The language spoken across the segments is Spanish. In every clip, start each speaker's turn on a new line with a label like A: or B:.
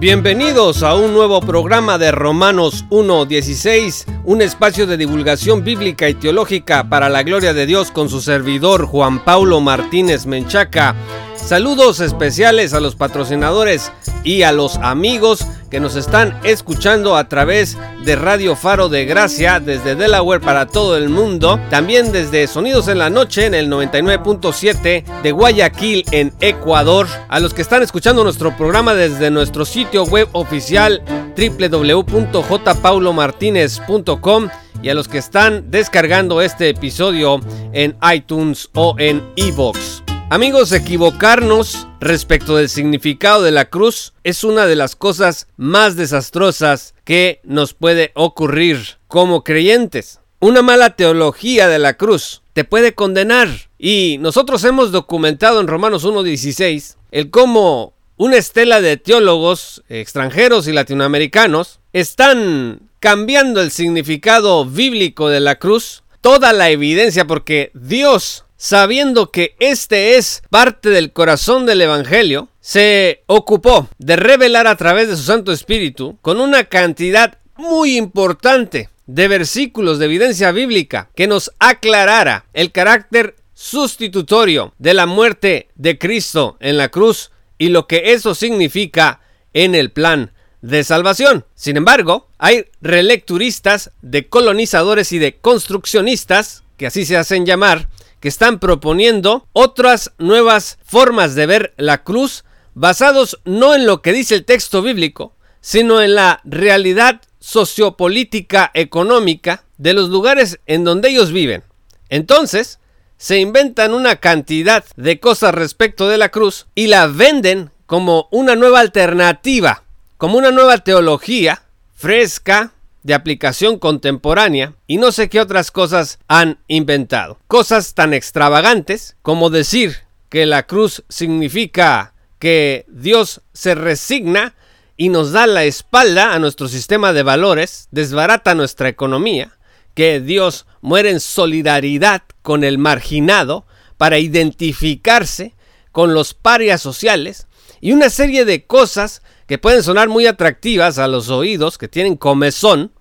A: Bienvenidos a un nuevo programa de Romanos 1.16, un espacio de divulgación bíblica y teológica para la gloria de Dios con su servidor Juan Paulo Martínez Menchaca. Saludos especiales a los patrocinadores y a los amigos que nos están escuchando a través de Radio Faro de Gracia desde Delaware para todo el mundo. También desde Sonidos en la Noche en el 99.7 de Guayaquil en Ecuador. A los que están escuchando nuestro programa desde nuestro sitio web oficial www.jpaulomartinez.com y a los que están descargando este episodio en iTunes o en iVoox. Amigos, equivocarnos respecto del significado de la cruz es una de las cosas más desastrosas que nos puede ocurrir como creyentes. Una mala teología de la cruz te puede condenar. Y nosotros hemos documentado en Romanos 1.16 el cómo una estela de teólogos extranjeros y latinoamericanos están cambiando el significado bíblico de la cruz. Toda la evidencia porque Dios sabiendo que este es parte del corazón del Evangelio, se ocupó de revelar a través de su Santo Espíritu con una cantidad muy importante de versículos de evidencia bíblica que nos aclarara el carácter sustitutorio de la muerte de Cristo en la cruz y lo que eso significa en el plan de salvación. Sin embargo, hay relecturistas, de colonizadores y de construccionistas, que así se hacen llamar, que están proponiendo otras nuevas formas de ver la cruz basados no en lo que dice el texto bíblico, sino en la realidad sociopolítica económica de los lugares en donde ellos viven. Entonces, se inventan una cantidad de cosas respecto de la cruz y la venden como una nueva alternativa, como una nueva teología fresca, de aplicación contemporánea y no sé qué otras cosas han inventado. Cosas tan extravagantes como decir que la cruz significa que Dios se resigna y nos da la espalda a nuestro sistema de valores, desbarata nuestra economía, que Dios muere en solidaridad con el marginado para identificarse con los parias sociales y una serie de cosas que pueden sonar muy atractivas a los oídos, que tienen comezón,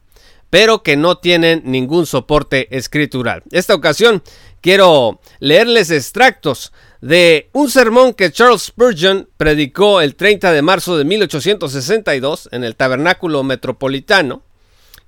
A: pero que no tienen ningún soporte escritural. Esta ocasión quiero leerles extractos de un sermón que Charles Spurgeon predicó el 30 de marzo de 1862 en el Tabernáculo Metropolitano,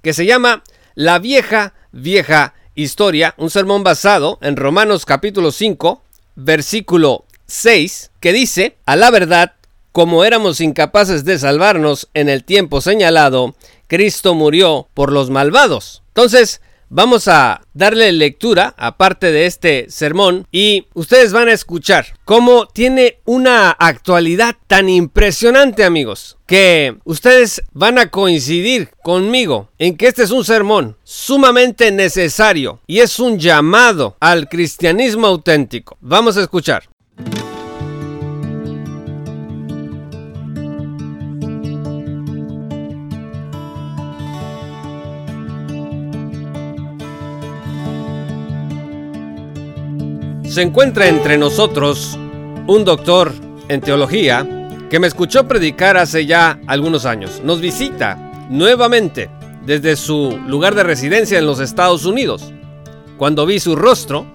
A: que se llama La vieja, vieja historia, un sermón basado en Romanos capítulo 5, versículo 6, que dice, a la verdad, como éramos incapaces de salvarnos en el tiempo señalado, Cristo murió por los malvados. Entonces, vamos a darle lectura a parte de este sermón y ustedes van a escuchar cómo tiene una actualidad tan impresionante amigos que ustedes van a coincidir conmigo en que este es un sermón sumamente necesario y es un llamado al cristianismo auténtico. Vamos a escuchar. Se encuentra entre nosotros un doctor en teología que me escuchó predicar hace ya algunos años. Nos visita nuevamente desde su lugar de residencia en los Estados Unidos. Cuando vi su rostro,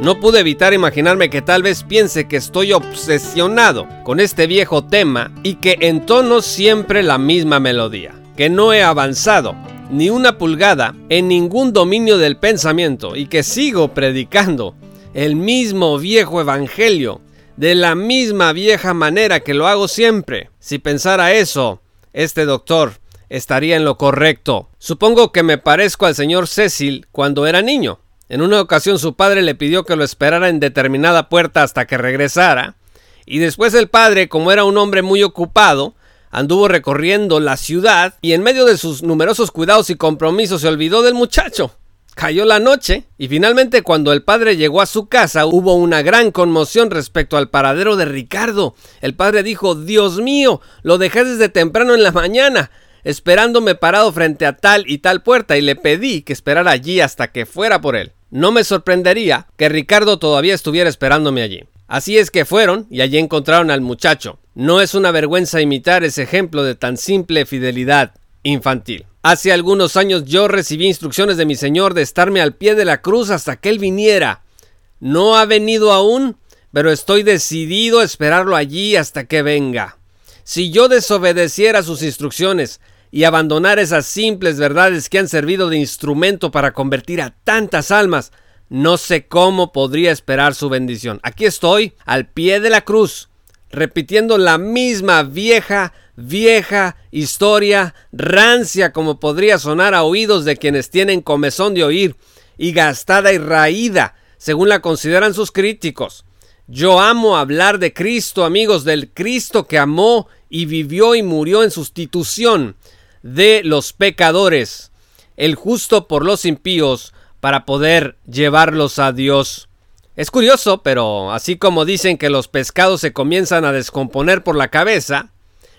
A: no pude evitar imaginarme que tal vez piense que estoy obsesionado con este viejo tema y que entono siempre la misma melodía, que no he avanzado ni una pulgada en ningún dominio del pensamiento y que sigo predicando el mismo viejo evangelio, de la misma vieja manera que lo hago siempre. Si pensara eso, este doctor estaría en lo correcto. Supongo que me parezco al señor Cecil cuando era niño. En una ocasión su padre le pidió que lo esperara en determinada puerta hasta que regresara, y después el padre, como era un hombre muy ocupado, anduvo recorriendo la ciudad y en medio de sus numerosos cuidados y compromisos se olvidó del muchacho. Cayó la noche y finalmente cuando el padre llegó a su casa hubo una gran conmoción respecto al paradero de Ricardo. El padre dijo, Dios mío, lo dejé desde temprano en la mañana, esperándome parado frente a tal y tal puerta y le pedí que esperara allí hasta que fuera por él. No me sorprendería que Ricardo todavía estuviera esperándome allí. Así es que fueron y allí encontraron al muchacho. No es una vergüenza imitar ese ejemplo de tan simple fidelidad infantil. Hace algunos años yo recibí instrucciones de mi Señor de estarme al pie de la cruz hasta que Él viniera. No ha venido aún, pero estoy decidido a esperarlo allí hasta que venga. Si yo desobedeciera sus instrucciones y abandonara esas simples verdades que han servido de instrumento para convertir a tantas almas, no sé cómo podría esperar su bendición. Aquí estoy, al pie de la cruz, repitiendo la misma vieja, vieja historia, rancia como podría sonar a oídos de quienes tienen comezón de oír, y gastada y raída, según la consideran sus críticos. Yo amo hablar de Cristo, amigos, del Cristo que amó y vivió y murió en sustitución de los pecadores, el justo por los impíos, para poder llevarlos a Dios. Es curioso, pero así como dicen que los pescados se comienzan a descomponer por la cabeza,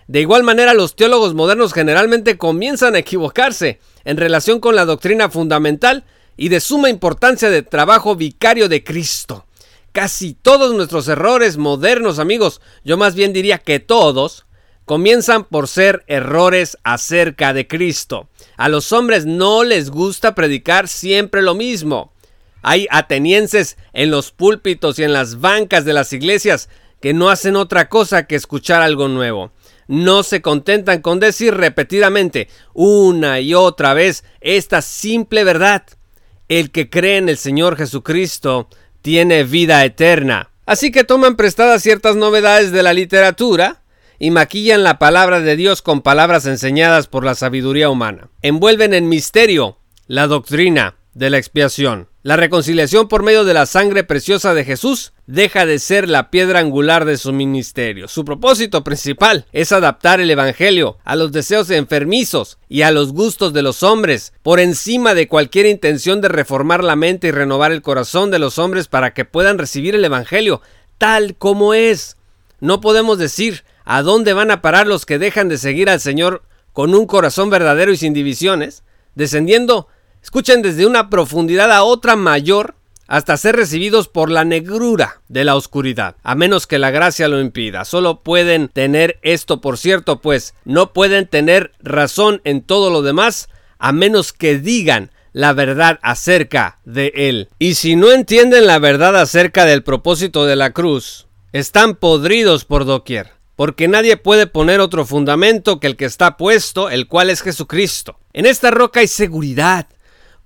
A: de igual manera los teólogos modernos generalmente comienzan a equivocarse en relación con la doctrina fundamental y de suma importancia del trabajo vicario de Cristo. Casi todos nuestros errores modernos, amigos, yo más bien diría que todos, comienzan por ser errores acerca de Cristo. A los hombres no les gusta predicar siempre lo mismo. Hay atenienses en los púlpitos y en las bancas de las iglesias que no hacen otra cosa que escuchar algo nuevo. No se contentan con decir repetidamente una y otra vez esta simple verdad. El que cree en el Señor Jesucristo tiene vida eterna. Así que toman prestadas ciertas novedades de la literatura y maquillan la palabra de Dios con palabras enseñadas por la sabiduría humana. Envuelven en misterio la doctrina de la expiación. La reconciliación por medio de la sangre preciosa de Jesús deja de ser la piedra angular de su ministerio. Su propósito principal es adaptar el Evangelio a los deseos enfermizos y a los gustos de los hombres, por encima de cualquier intención de reformar la mente y renovar el corazón de los hombres para que puedan recibir el Evangelio tal como es. No podemos decir a dónde van a parar los que dejan de seguir al Señor con un corazón verdadero y sin divisiones, descendiendo Escuchen desde una profundidad a otra mayor hasta ser recibidos por la negrura de la oscuridad, a menos que la gracia lo impida. Solo pueden tener esto por cierto, pues no pueden tener razón en todo lo demás, a menos que digan la verdad acerca de él. Y si no entienden la verdad acerca del propósito de la cruz, están podridos por doquier, porque nadie puede poner otro fundamento que el que está puesto, el cual es Jesucristo. En esta roca hay seguridad,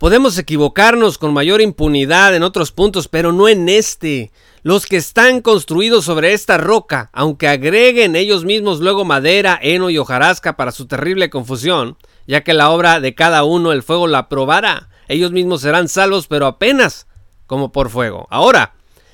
A: Podemos equivocarnos con mayor impunidad en otros puntos, pero no en este. Los que están construidos sobre esta roca, aunque agreguen ellos mismos luego madera, heno y hojarasca para su terrible confusión, ya que la obra de cada uno el fuego la probará, ellos mismos serán salvos, pero apenas como por fuego. Ahora,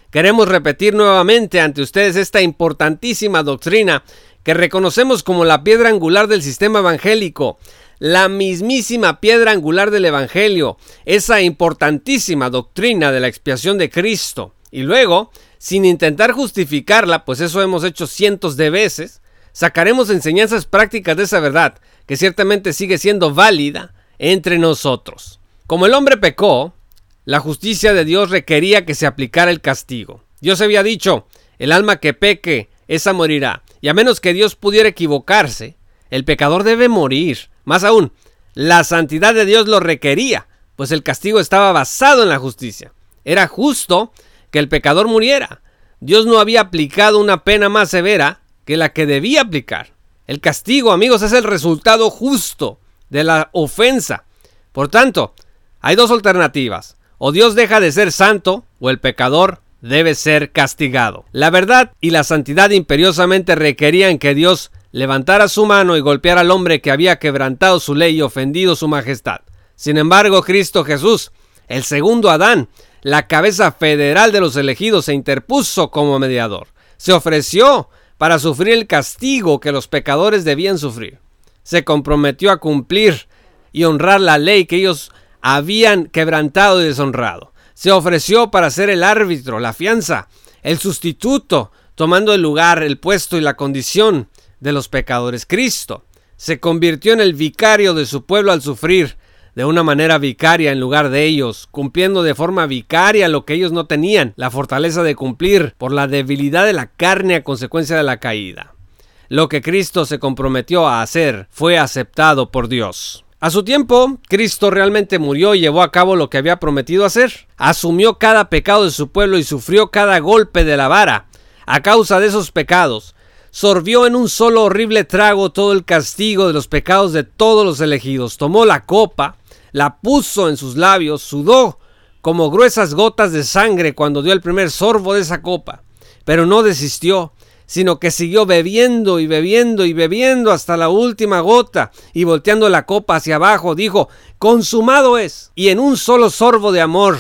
A: queremos repetir nuevamente ante ustedes esta importantísima doctrina que reconocemos como la piedra angular del sistema evangélico, la mismísima piedra angular del Evangelio, esa importantísima doctrina de la expiación de Cristo. Y luego, sin intentar justificarla, pues eso hemos hecho cientos de veces, sacaremos enseñanzas prácticas de esa verdad, que ciertamente sigue siendo válida entre nosotros. Como el hombre pecó, la justicia de Dios requería que se aplicara el castigo. Dios había dicho, el alma que peque, esa morirá. Y a menos que Dios pudiera equivocarse, el pecador debe morir. Más aún, la santidad de Dios lo requería, pues el castigo estaba basado en la justicia. Era justo que el pecador muriera. Dios no había aplicado una pena más severa que la que debía aplicar. El castigo, amigos, es el resultado justo de la ofensa. Por tanto, hay dos alternativas. O Dios deja de ser santo o el pecador debe ser castigado. La verdad y la santidad imperiosamente requerían que Dios levantara su mano y golpeara al hombre que había quebrantado su ley y ofendido su majestad. Sin embargo, Cristo Jesús, el segundo Adán, la cabeza federal de los elegidos, se interpuso como mediador. Se ofreció para sufrir el castigo que los pecadores debían sufrir. Se comprometió a cumplir y honrar la ley que ellos habían quebrantado y deshonrado. Se ofreció para ser el árbitro, la fianza, el sustituto, tomando el lugar, el puesto y la condición de los pecadores. Cristo se convirtió en el vicario de su pueblo al sufrir de una manera vicaria en lugar de ellos, cumpliendo de forma vicaria lo que ellos no tenían, la fortaleza de cumplir por la debilidad de la carne a consecuencia de la caída. lo que Cristo se comprometió a hacer fue aceptado por Dios. A su tiempo, Cristo realmente murió y llevó a cabo lo que había prometido hacer. Asumió cada pecado de su pueblo y sufrió cada golpe de la vara. A causa de esos pecados, sorbió en un solo horrible trago todo el castigo de los pecados de todos los elegidos. Tomó la copa, la puso en sus labios, sudó como gruesas gotas de sangre cuando dio el primer sorbo de esa copa, pero no desistió sino que siguió bebiendo y bebiendo y bebiendo hasta la última gota, y volteando la copa hacia abajo, dijo, consumado es. Y en un solo sorbo de amor,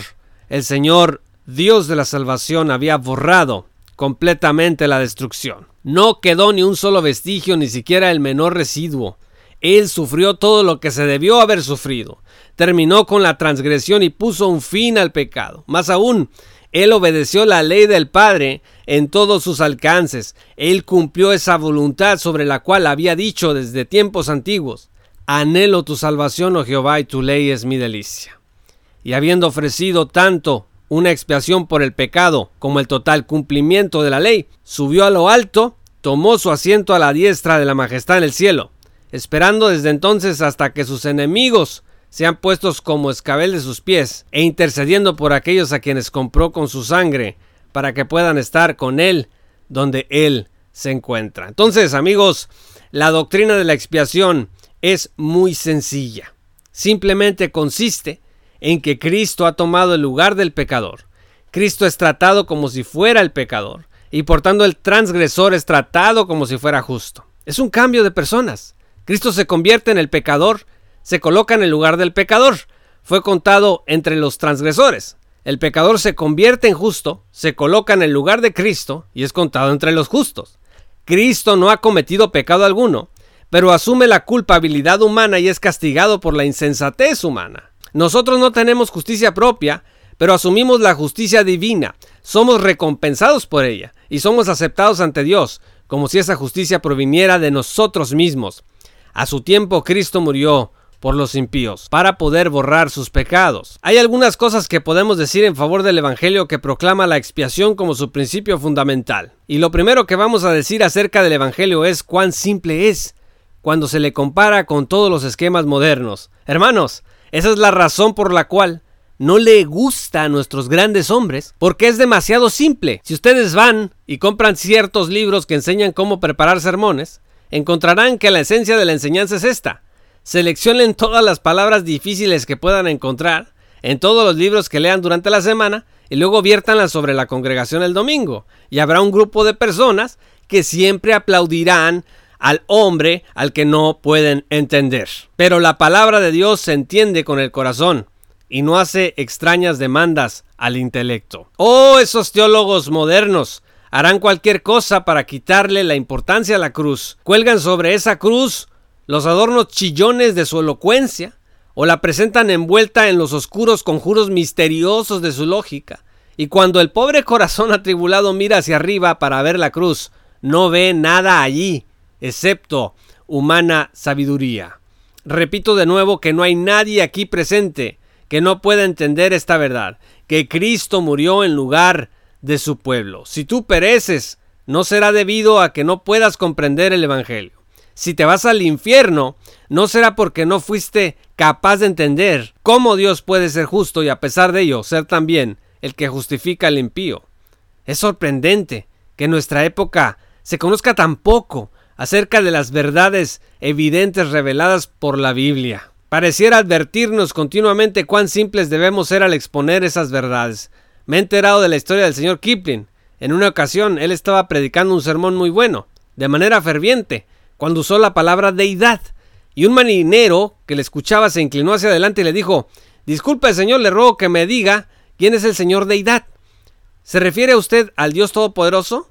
A: el Señor, Dios de la salvación, había borrado completamente la destrucción. No quedó ni un solo vestigio, ni siquiera el menor residuo. Él sufrió todo lo que se debió haber sufrido. Terminó con la transgresión y puso un fin al pecado. Más aún, él obedeció la ley del Padre en todos sus alcances. Él cumplió esa voluntad sobre la cual había dicho desde tiempos antiguos. Anhelo tu salvación, oh Jehová, y tu ley es mi delicia. Y habiendo ofrecido tanto una expiación por el pecado como el total cumplimiento de la ley, subió a lo alto, tomó su asiento a la diestra de la majestad en el cielo, esperando desde entonces hasta que sus enemigos sean puestos como escabel de sus pies, e intercediendo por aquellos a quienes compró con su sangre, para que puedan estar con Él donde Él se encuentra. Entonces, amigos, la doctrina de la expiación es muy sencilla. Simplemente consiste en que Cristo ha tomado el lugar del pecador. Cristo es tratado como si fuera el pecador, y por tanto el transgresor es tratado como si fuera justo. Es un cambio de personas. Cristo se convierte en el pecador se coloca en el lugar del pecador. Fue contado entre los transgresores. El pecador se convierte en justo, se coloca en el lugar de Cristo y es contado entre los justos. Cristo no ha cometido pecado alguno, pero asume la culpabilidad humana y es castigado por la insensatez humana. Nosotros no tenemos justicia propia, pero asumimos la justicia divina, somos recompensados por ella y somos aceptados ante Dios, como si esa justicia proviniera de nosotros mismos. A su tiempo Cristo murió por los impíos, para poder borrar sus pecados. Hay algunas cosas que podemos decir en favor del Evangelio que proclama la expiación como su principio fundamental. Y lo primero que vamos a decir acerca del Evangelio es cuán simple es cuando se le compara con todos los esquemas modernos. Hermanos, esa es la razón por la cual no le gusta a nuestros grandes hombres porque es demasiado simple. Si ustedes van y compran ciertos libros que enseñan cómo preparar sermones, encontrarán que la esencia de la enseñanza es esta. Seleccionen todas las palabras difíciles que puedan encontrar en todos los libros que lean durante la semana y luego viértanlas sobre la congregación el domingo. Y habrá un grupo de personas que siempre aplaudirán al hombre al que no pueden entender. Pero la palabra de Dios se entiende con el corazón y no hace extrañas demandas al intelecto. Oh, esos teólogos modernos harán cualquier cosa para quitarle la importancia a la cruz. Cuelgan sobre esa cruz los adornos chillones de su elocuencia, o la presentan envuelta en los oscuros conjuros misteriosos de su lógica. Y cuando el pobre corazón atribulado mira hacia arriba para ver la cruz, no ve nada allí, excepto humana sabiduría. Repito de nuevo que no hay nadie aquí presente que no pueda entender esta verdad, que Cristo murió en lugar de su pueblo. Si tú pereces, no será debido a que no puedas comprender el Evangelio si te vas al infierno, no será porque no fuiste capaz de entender cómo Dios puede ser justo y a pesar de ello ser también el que justifica al impío. Es sorprendente que en nuestra época se conozca tan poco acerca de las verdades evidentes reveladas por la Biblia. Pareciera advertirnos continuamente cuán simples debemos ser al exponer esas verdades. Me he enterado de la historia del señor Kipling. En una ocasión él estaba predicando un sermón muy bueno, de manera ferviente, cuando usó la palabra deidad. Y un marinero que le escuchaba se inclinó hacia adelante y le dijo, Disculpe, señor, le ruego que me diga quién es el señor deidad. ¿Se refiere usted al Dios Todopoderoso?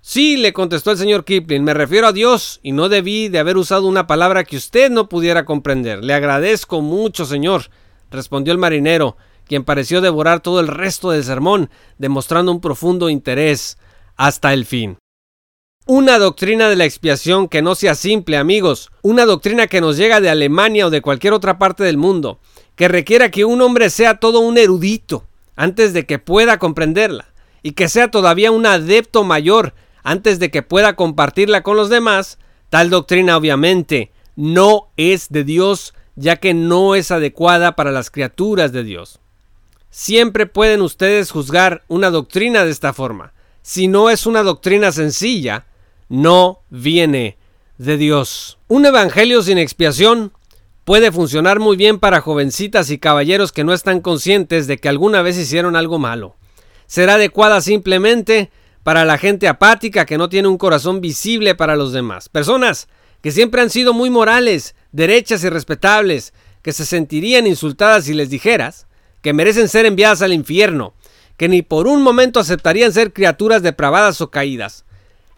A: Sí, le contestó el señor Kipling, me refiero a Dios y no debí de haber usado una palabra que usted no pudiera comprender. Le agradezco mucho, señor, respondió el marinero, quien pareció devorar todo el resto del sermón, demostrando un profundo interés hasta el fin. Una doctrina de la expiación que no sea simple, amigos. Una doctrina que nos llega de Alemania o de cualquier otra parte del mundo. Que requiera que un hombre sea todo un erudito antes de que pueda comprenderla. Y que sea todavía un adepto mayor antes de que pueda compartirla con los demás, tal doctrina obviamente no es de Dios, ya que no es adecuada para las criaturas de Dios. Siempre pueden ustedes juzgar una doctrina de esta forma. Si no es una doctrina sencilla, no viene de Dios. Un evangelio sin expiación puede funcionar muy bien para jovencitas y caballeros que no están conscientes de que alguna vez hicieron algo malo. Será adecuada simplemente para la gente apática que no tiene un corazón visible para los demás. Personas que siempre han sido muy morales, derechas y respetables, que se sentirían insultadas si les dijeras que merecen ser enviadas al infierno, que ni por un momento aceptarían ser criaturas depravadas o caídas.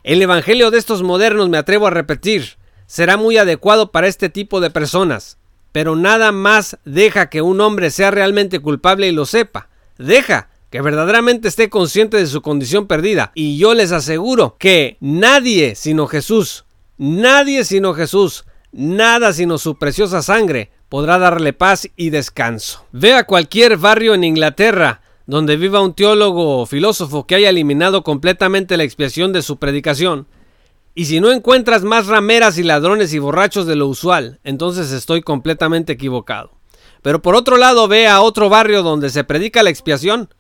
A: El Evangelio de estos modernos, me atrevo a repetir, será muy adecuado para este tipo de personas, pero nada más deja que un hombre sea realmente culpable y lo sepa. Deja que verdaderamente esté consciente de su condición perdida. Y yo les aseguro que nadie sino Jesús, nadie sino Jesús, nada sino su preciosa sangre podrá darle paz y descanso. Ve a cualquier barrio en Inglaterra donde viva un teólogo o filósofo que haya eliminado completamente la expiación de su predicación. Y si no encuentras más rameras y ladrones y borrachos de lo usual, entonces estoy completamente equivocado. Pero por otro lado ve a otro barrio donde se predica la expiación,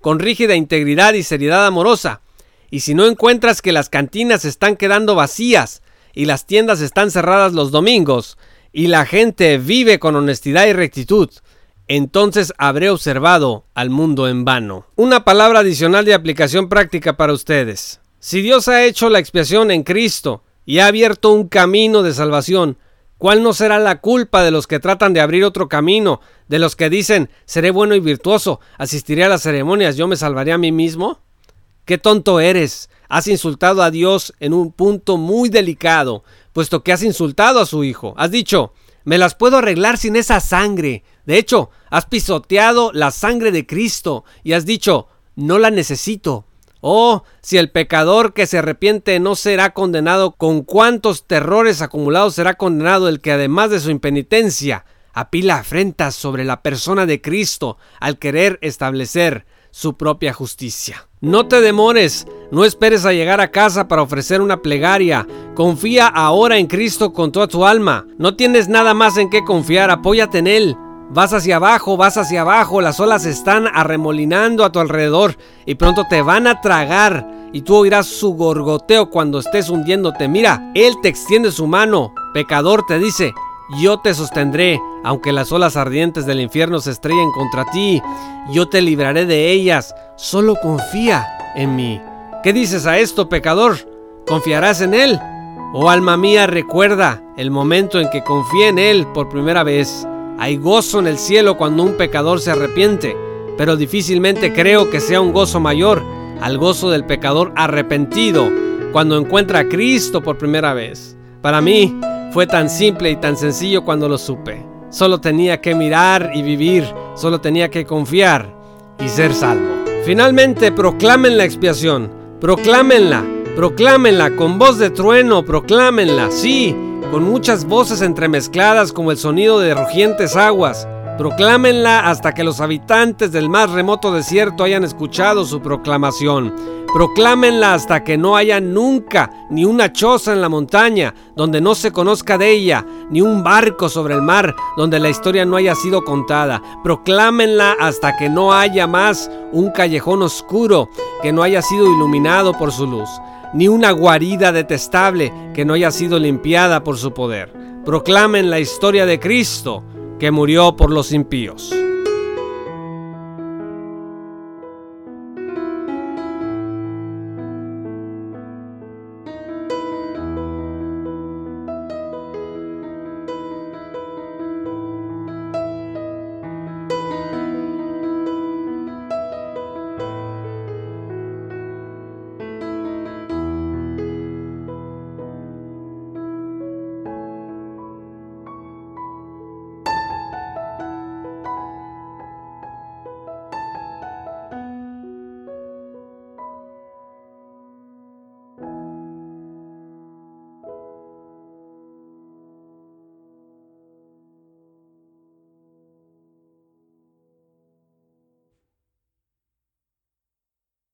A: con rígida integridad y seriedad amorosa. Y si no encuentras que las cantinas están quedando vacías y las tiendas están cerradas los domingos, y la gente vive con honestidad y rectitud, entonces habré observado al mundo en vano. Una palabra adicional de aplicación práctica para ustedes. Si Dios ha hecho la expiación en Cristo y ha abierto un camino de salvación, ¿cuál no será la culpa de los que tratan de abrir otro camino, de los que dicen, seré bueno y virtuoso, asistiré a las ceremonias, yo me salvaré a mí mismo? ¡Qué tonto eres! Has insultado a Dios en un punto muy delicado, puesto que has insultado a su Hijo. Has dicho, me las puedo arreglar sin esa sangre. De hecho, has pisoteado la sangre de Cristo y has dicho, no la necesito. Oh, si el pecador que se arrepiente no será condenado, con cuántos terrores acumulados será condenado el que además de su impenitencia apila afrentas sobre la persona de Cristo al querer establecer su propia justicia. No te demores, no esperes a llegar a casa para ofrecer una plegaria. Confía ahora en Cristo con toda tu alma. No tienes nada más en qué confiar, apóyate en Él. Vas hacia abajo, vas hacia abajo, las olas están arremolinando a tu alrededor y pronto te van a tragar y tú oirás su gorgoteo cuando estés hundiéndote. Mira, Él te extiende su mano. Pecador te dice, yo te sostendré, aunque las olas ardientes del infierno se estrellen contra ti, yo te libraré de ellas, solo confía en mí. ¿Qué dices a esto, pecador? ¿Confiarás en Él? Oh alma mía, recuerda el momento en que confié en Él por primera vez. Hay gozo en el cielo cuando un pecador se arrepiente, pero difícilmente creo que sea un gozo mayor al gozo del pecador arrepentido cuando encuentra a Cristo por primera vez. Para mí, fue tan simple y tan sencillo cuando lo supe. Solo tenía que mirar y vivir, solo tenía que confiar y ser salvo. Finalmente, proclamen la expiación, proclámenla, proclámenla con voz de trueno, proclámenla, sí, con muchas voces entremezcladas como el sonido de rugientes aguas. Proclámenla hasta que los habitantes del más remoto desierto hayan escuchado su proclamación. Proclámenla hasta que no haya nunca ni una choza en la montaña donde no se conozca de ella, ni un barco sobre el mar donde la historia no haya sido contada. Proclámenla hasta que no haya más un callejón oscuro que no haya sido iluminado por su luz, ni una guarida detestable que no haya sido limpiada por su poder. Proclamen la historia de Cristo que murió por los impíos.